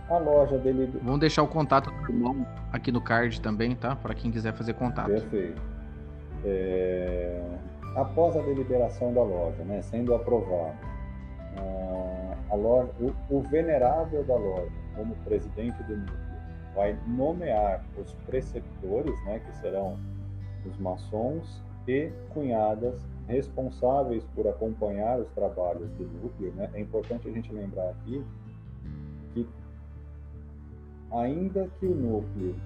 A loja dele. Vamos deixar o contato do irmão aqui no card também, tá? Para quem quiser fazer contato. Perfeito. É... Após a deliberação da loja, né, sendo aprovado, a loja, o, o venerável da loja, como presidente do núcleo, vai nomear os preceptores, né, que serão os maçons e cunhadas responsáveis por acompanhar os trabalhos do núcleo. Né? É importante a gente lembrar aqui que, ainda que o núcleo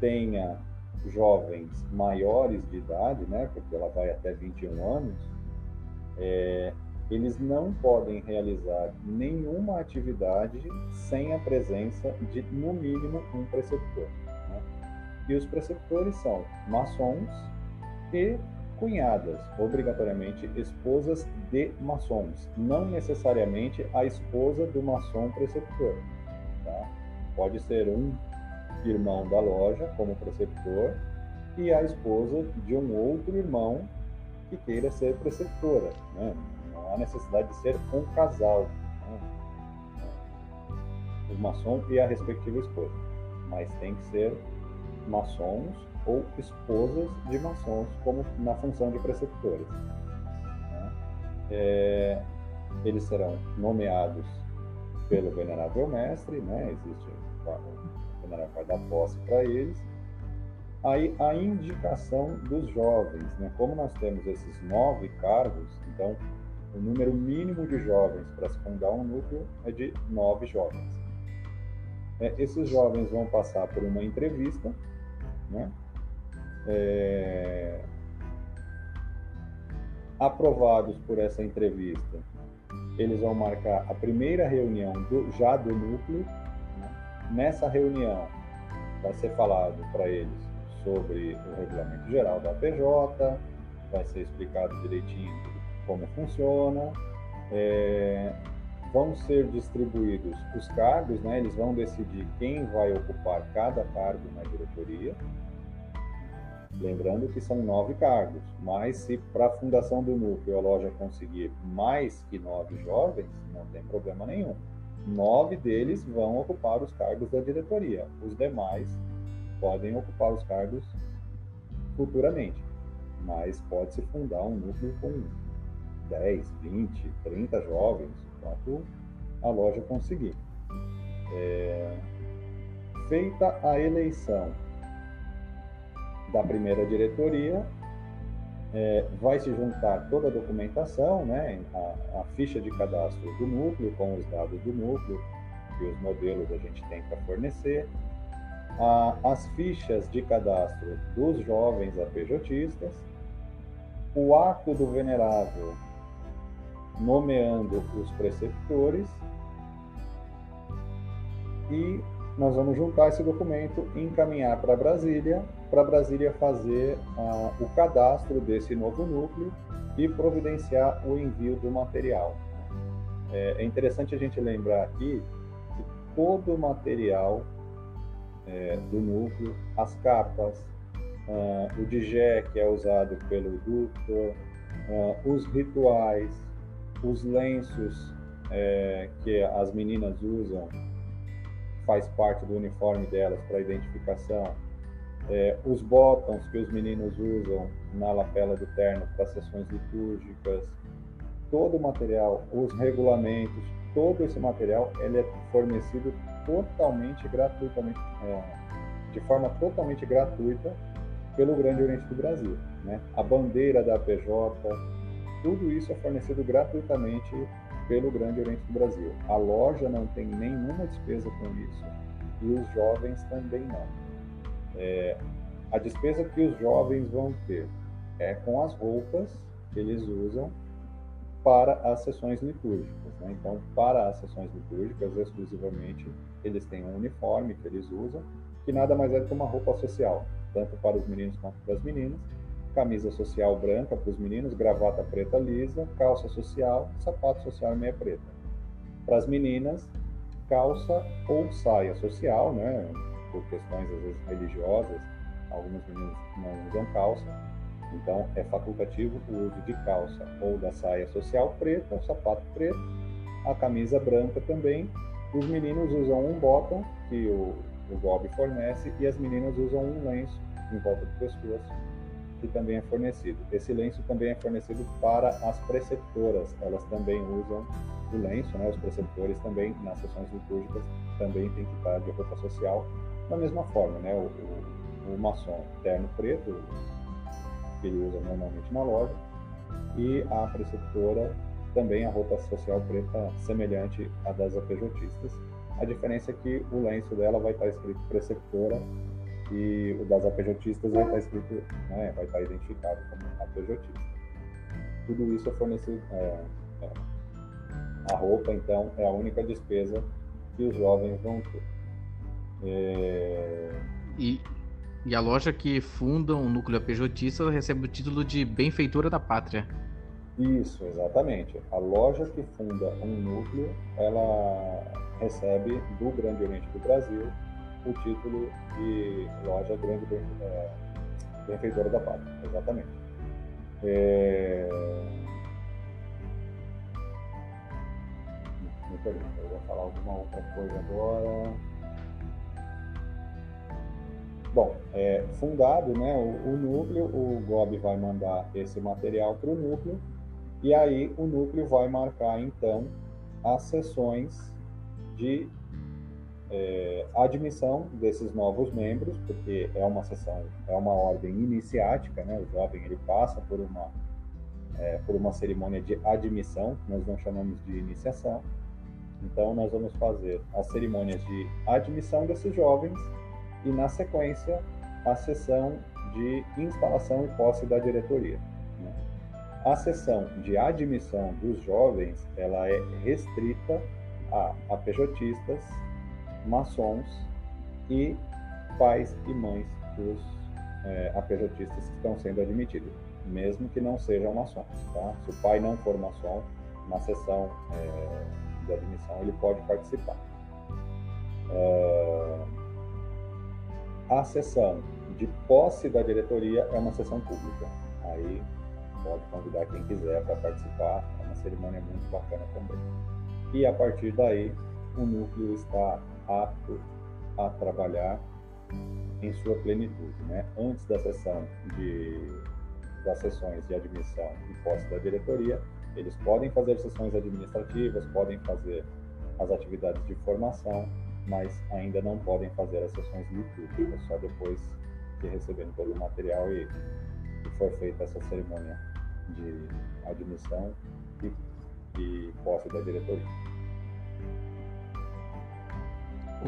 tenha jovens maiores de idade, né, porque ela vai até 21 anos, é, eles não podem realizar nenhuma atividade sem a presença de, no mínimo, um preceptor. Né? E os preceptores são maçons e cunhadas, obrigatoriamente esposas de maçons, não necessariamente a esposa do maçom preceptor. Tá? Pode ser um irmão da loja como preceptor e a esposa de um outro irmão que queira ser preceptora. Né? Não há necessidade de ser um casal, né? maçom e a respectiva esposa, mas tem que ser maçons ou esposas de maçons, como na função de preceptores. Né? É, eles serão nomeados pelo venerável mestre, né? existe o venerável vai dar posse para eles. Aí a indicação dos jovens, né? como nós temos esses nove cargos, então o número mínimo de jovens para se fundar um núcleo é de nove jovens. É, esses jovens vão passar por uma entrevista, né? É... aprovados por essa entrevista, eles vão marcar a primeira reunião do, já do núcleo. Né? Nessa reunião vai ser falado para eles sobre o regulamento geral da PJ, vai ser explicado direitinho como funciona, é, vão ser distribuídos os cargos, né? eles vão decidir quem vai ocupar cada cargo na diretoria. Lembrando que são nove cargos, mas se para a fundação do núcleo a loja conseguir mais que nove jovens, não tem problema nenhum. Nove deles vão ocupar os cargos da diretoria, os demais podem ocupar os cargos futuramente, mas pode-se fundar um núcleo com 10, 20, 30 jovens, quanto a loja conseguir. É... Feita a eleição da primeira diretoria, é, vai se juntar toda a documentação, né, a, a, ficha de cadastro do núcleo, com os dados do núcleo e os modelos a gente tem para fornecer, a, as fichas de cadastro dos jovens APJistas, o ato do venerável nomeando os preceptores e nós vamos juntar esse documento, encaminhar para Brasília para Brasília fazer uh, o cadastro desse novo núcleo e providenciar o envio do material. É, é interessante a gente lembrar aqui que todo o material é, do núcleo, as capas, uh, o digé que é usado pelo ductor, uh, os rituais, os lenços é, que as meninas usam, faz parte do uniforme delas para identificação, é, os botões que os meninos usam na lapela do terno para sessões litúrgicas, todo o material, os regulamentos, todo esse material ele é fornecido totalmente gratuitamente, é, de forma totalmente gratuita pelo Grande Oriente do Brasil. Né? A bandeira da PJ, tudo isso é fornecido gratuitamente pelo Grande Oriente do Brasil. A loja não tem nenhuma despesa com isso e os jovens também não. É, a despesa que os jovens vão ter é com as roupas que eles usam para as sessões litúrgicas. Né? Então, para as sessões litúrgicas, exclusivamente, eles têm um uniforme que eles usam, que nada mais é do que uma roupa social, tanto para os meninos quanto para as meninas. Camisa social branca para os meninos, gravata preta lisa, calça social, sapato social meia preta. Para as meninas, calça ou saia social, né? por questões às vezes religiosas, alguns meninos não usam calça, então é facultativo o uso de calça ou da saia social preta, o sapato preto, a camisa branca também. Os meninos usam um bottom que o, o Bob fornece e as meninas usam um lenço em volta do pescoço que também é fornecido. Esse lenço também é fornecido para as preceptoras, elas também usam o lenço, né? Os preceptores também nas sessões litúrgicas também tem que estar de roupa social da mesma forma, né? O, o, o maçom terno preto, que ele usa normalmente na loja, e a preceptora também a roupa social preta semelhante à das APJistas. A diferença é que o lenço dela vai estar escrito preceptora e o das APJistas vai estar escrito, né, vai estar identificado como APJista. Tudo isso é fornecido. É, é. A roupa, então, é a única despesa que os jovens vão ter. É... E, e a loja que funda um núcleo APJista recebe o título de benfeitora da pátria. Isso, exatamente. A loja que funda um núcleo, ela recebe do Grande Oriente do Brasil o título de loja grande é, benfeitora da pátria, exatamente. É... Me pergunta, eu vou falar alguma outra coisa agora. Bom, é, fundado né, o, o, núcleo, o GOB vai mandar esse material para o núcleo e aí o núcleo vai marcar então as sessões de é, admissão desses novos membros, porque é uma sessão, é uma ordem iniciática, né? O jovem ele passa por uma é, por uma cerimônia de admissão, nós não chamamos de iniciação. Então nós vamos fazer as cerimônias de admissão desses jovens e, na sequência, a sessão de instalação e posse da diretoria. Né? A sessão de admissão dos jovens ela é restrita a APJistas, maçons e pais e mães dos é, que estão sendo admitidos, mesmo que não sejam maçons. Tá? Se o pai não for maçom, na sessão é, de admissão ele pode participar. É, a sessão de posse da diretoria é uma sessão pública. Aí pode convidar quem quiser para participar, é uma cerimônia muito bacana também. E a partir daí, o núcleo está apto a trabalhar em sua plenitude. Né? Antes da sessão de, das sessões de admissão e posse da diretoria, eles podem fazer sessões administrativas, podem fazer as atividades de formação, mas ainda não podem fazer as sessões litúrgicas, só depois que receberem todo o material e, e for feita essa cerimônia de admissão e, e posse da diretoria.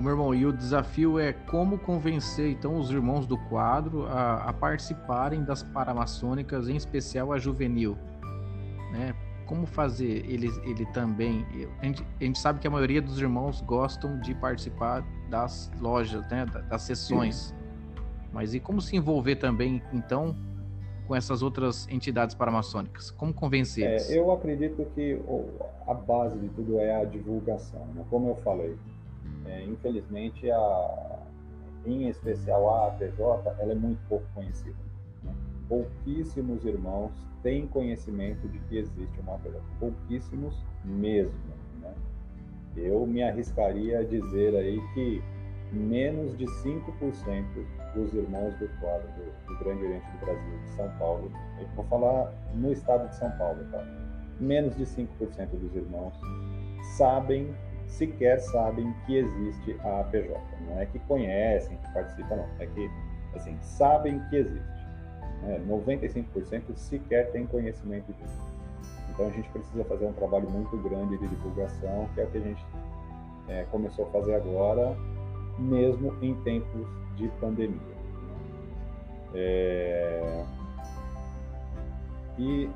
O meu irmão, e o desafio é como convencer então os irmãos do quadro a, a participarem das paramaçônicas, em especial a juvenil, né? como fazer ele, ele também. A gente, a gente, sabe que a maioria dos irmãos gostam de participar das lojas, né, das sessões. Mas e como se envolver também, então, com essas outras entidades paramaçônicas? Como convencer é, eles? eu acredito que a base de tudo é a divulgação. Né? Como eu falei, é, infelizmente, a, em especial a APJ, ela é muito pouco conhecida. Né? Pouquíssimos irmãos têm conhecimento de que existe uma APJ. Pouquíssimos mesmo. Né? Eu me arriscaria a dizer aí que menos de 5% dos irmãos do quadro do, do, Grande Oriente do Brasil, de São Paulo, eu vou falar no estado de São Paulo, tá? Menos de 5% dos irmãos sabem, sequer sabem que existe a APJ. Não é que conhecem, que participam, não. É que, assim, sabem que existe. Né? 95% sequer têm conhecimento disso. Então a gente precisa fazer um trabalho muito grande de divulgação, que é o que a gente é, começou a fazer agora, mesmo em tempos de pandemia. É... E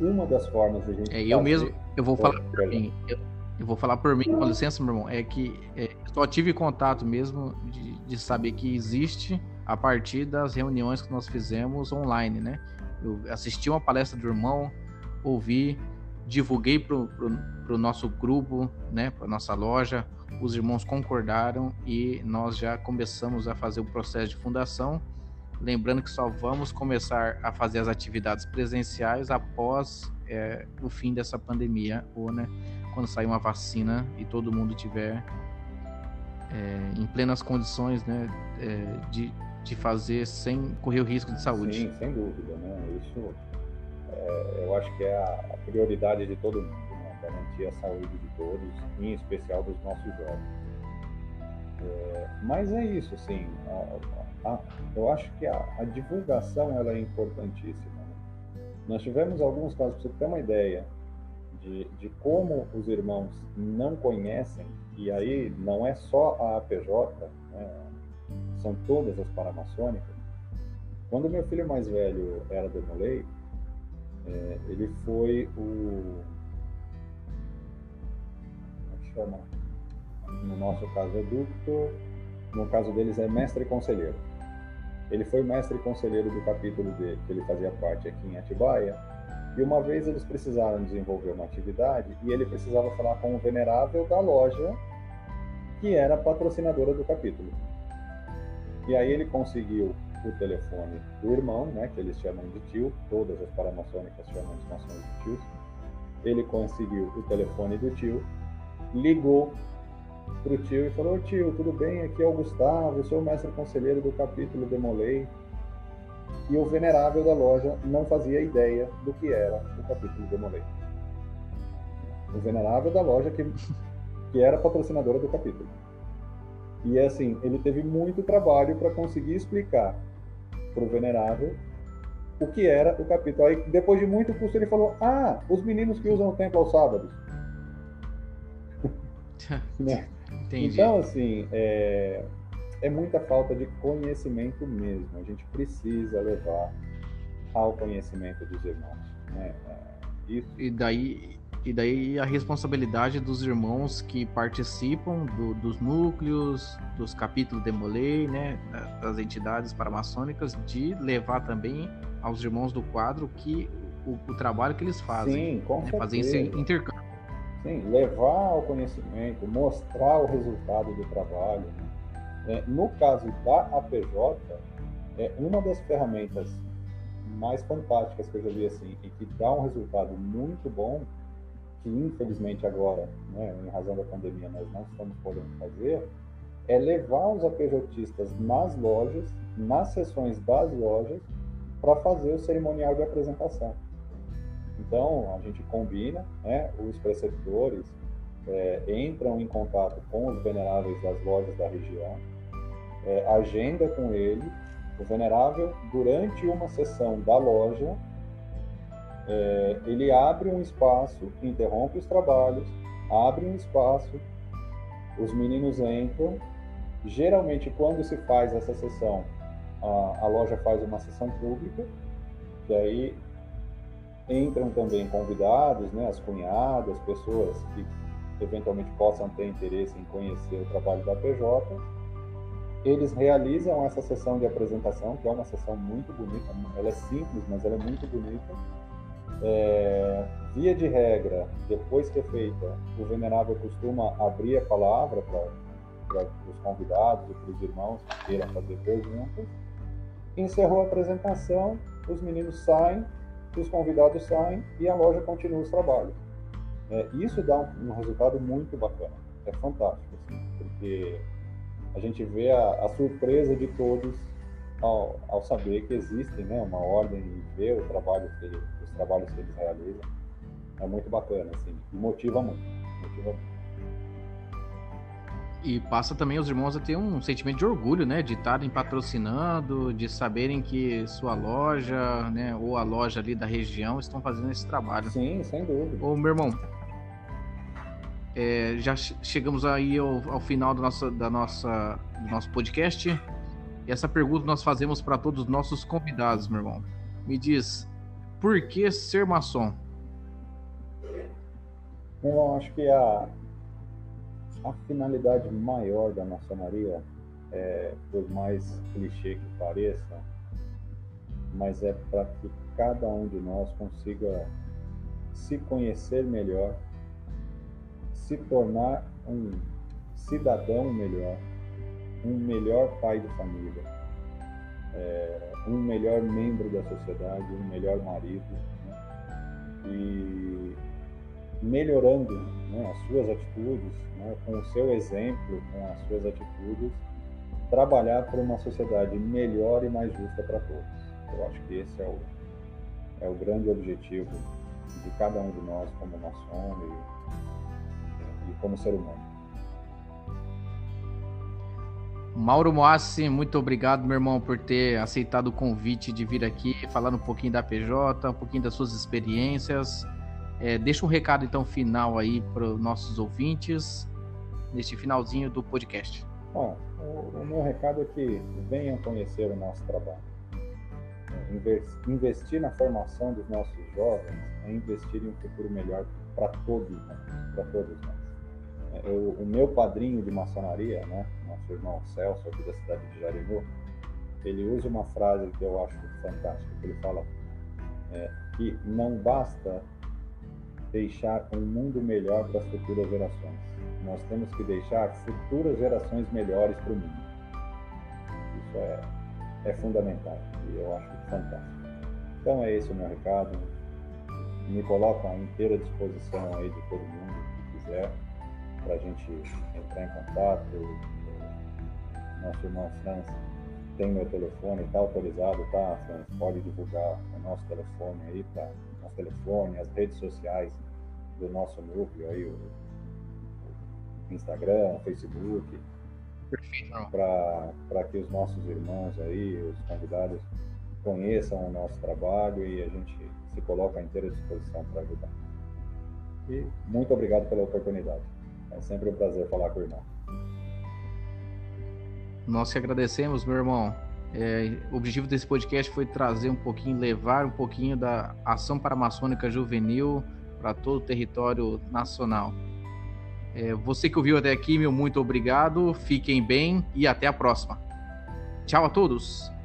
uma das formas de a gente. É, eu mesmo, eu vou falar por mim. Eu, eu, vou falar por mim, com licença, meu irmão. É que é, só tive contato mesmo de, de saber que existe a partir das reuniões que nós fizemos online, né? Eu assisti uma palestra do irmão, ouvi, divulguei para o nosso grupo, né, para nossa loja, os irmãos concordaram e nós já começamos a fazer o processo de fundação. Lembrando que só vamos começar a fazer as atividades presenciais após é, o fim dessa pandemia, ou né, quando sair uma vacina e todo mundo tiver é, em plenas condições né, é, de, de fazer sem correr o risco de saúde. Sim, sem dúvida. Né? Isso é, eu acho que é a, prioridade de todo mundo garantir a saúde de todos, em especial dos nossos jovens. É, mas é isso, assim, a, a, eu acho que a, a, divulgação ela é importantíssima. Né? Nós tivemos alguns casos, para você ter uma ideia de, de como os irmãos não conhecem, e aí não é só a APJ, né? são todas as paramaçônicas. Quando meu filho mais velho era demolei, é, ele foi o chama, no nosso caso é ducto, no caso deles é mestre e conselheiro. Ele foi mestre e conselheiro do capítulo dele, que ele fazia parte aqui em Atibaia, e uma vez eles precisaram desenvolver uma atividade e ele precisava falar com o venerável da loja, que era patrocinadora do capítulo. E aí ele conseguiu o telefone do irmão, né, que eles chamam de tio, todas as paramaçônicas chamam os maçons de tios. Ele conseguiu o telefone do tio ligou para o tio e falou: Tio, tudo bem? Aqui é o Gustavo, eu sou o mestre conselheiro do capítulo Demolei. E o venerável da loja não fazia ideia do que era o capítulo Demolei. O venerável da loja que, que era patrocinadora do capítulo. E assim, ele teve muito trabalho para conseguir explicar para o venerável o que era o capítulo. Aí, depois de muito custo, ele falou: Ah, os meninos que usam o templo aos sábados. né? Então, assim, é, é muita falta de conhecimento mesmo. A gente precisa levar ao conhecimento dos irmãos. Né? É, isso. E daí, e daí a responsabilidade dos irmãos que participam do, dos núcleos, dos capítulos Demolei, né, das entidades paramaçônicas, de levar também aos irmãos do quadro que o, o trabalho que eles fazem. Sim, com né, Fazer esse intercâmbio. Sim, levar ao conhecimento, mostrar o resultado do trabalho. Né? É, no caso da APJ, é uma das ferramentas mais fantásticas que eu já vi assim e que dá um resultado muito bom, que infelizmente agora, né, em razão da pandemia, nós não estamos podendo fazer, é levar os APJistas nas lojas, nas sessões das lojas, para fazer o cerimonial de apresentação. Então, a gente combina, né, os preceptores é, entram em contato com os veneráveis das lojas da região, é, agenda com ele, o venerável, durante uma sessão da loja, é, ele abre um espaço, interrompe os trabalhos, abre um espaço, os meninos entram. Geralmente, quando se faz essa sessão, a, a loja faz uma sessão pública, que aí entram também convidados, né, as cunhadas, pessoas que eventualmente possam ter interesse em conhecer o trabalho da PJ. Eles realizam essa sessão de apresentação, que é uma sessão muito bonita. Ela é simples, mas ela é muito bonita. É, via de regra, depois que é feita, o venerável costuma abrir a palavra para os convidados e para os irmãos que queiram fazer perguntas. Encerrou a apresentação, os meninos saem, os convidados saem e a loja continua os trabalhos. É, isso dá um, um, resultado muito bacana, é fantástico, assim, porque a gente vê a, a surpresa de todos ao, ao, saber que existe né, uma ordem e ver o trabalho que, os trabalhos que eles realizam. É muito bacana, assim, e motiva muito, motiva muito. E passa também os irmãos a ter um sentimento de orgulho, né? De estarem patrocinando, de saberem que sua loja, né? Ou a loja ali da região estão fazendo esse trabalho. Sim, sem dúvida. Ô, meu irmão, é, já chegamos aí ao, ao, final do nosso, da nossa, do nosso podcast. E essa pergunta nós fazemos para todos os nossos convidados, meu irmão. Me diz, por que ser maçom? Eu acho que a, a finalidade maior da maçonaria, é, por mais clichê que pareça, mas é para que cada um de nós consiga se conhecer melhor, se tornar um cidadão melhor, um melhor pai de família, é, um melhor membro da sociedade, um melhor marido, né? e melhorando né, as suas atitudes, né, com o seu exemplo, com as suas atitudes, trabalhar por uma sociedade melhor e mais justa para todos. Eu acho que esse é o, é o grande objetivo de cada um de nós como maçom e, como ser humano. Mauro Moassi, muito obrigado, meu irmão, por ter aceitado o convite de vir aqui, falar um pouquinho da PJ, um pouquinho das suas experiências. É, deixa um recado então final aí para os nossos ouvintes neste finalzinho do podcast. Bom, o, o meu recado é que venham conhecer o nosso trabalho. Investir na formação dos nossos jovens é investir em um futuro melhor para todos nós, para todos nós. Eu, o meu padrinho de maçonaria, né, nosso irmão Celso aqui da cidade de Jarinu, ele usa uma frase que eu acho fantástica, que ele fala é, que não basta deixar um mundo melhor para as futuras gerações. Nós temos que deixar futuras gerações melhores para o mundo. Isso é, é fundamental e eu acho fantástico. Então é esse o meu recado. Me coloco à inteira disposição aí de todo mundo que quiser para a gente entrar em contato. Nosso irmão Franz tem meu telefone, está autorizado, tá, Franz? Pode divulgar o nosso telefone aí para nosso telefone, as redes sociais do nosso núcleo aí, o, Instagram, o Facebook. Para que os nossos irmãos aí, os convidados, conheçam o nosso trabalho e a gente se coloca à inteira disposição para ajudar. E muito obrigado pela oportunidade. É sempre um prazer falar com o irmão. Nós que agradecemos, meu irmão. É, o objetivo desse podcast foi trazer um pouquinho, levar um pouquinho da ação paramaçônica juvenil para todo o território nacional. É, você que ouviu até aqui, meu muito obrigado, fiquem bem e até a próxima. Tchau a todos!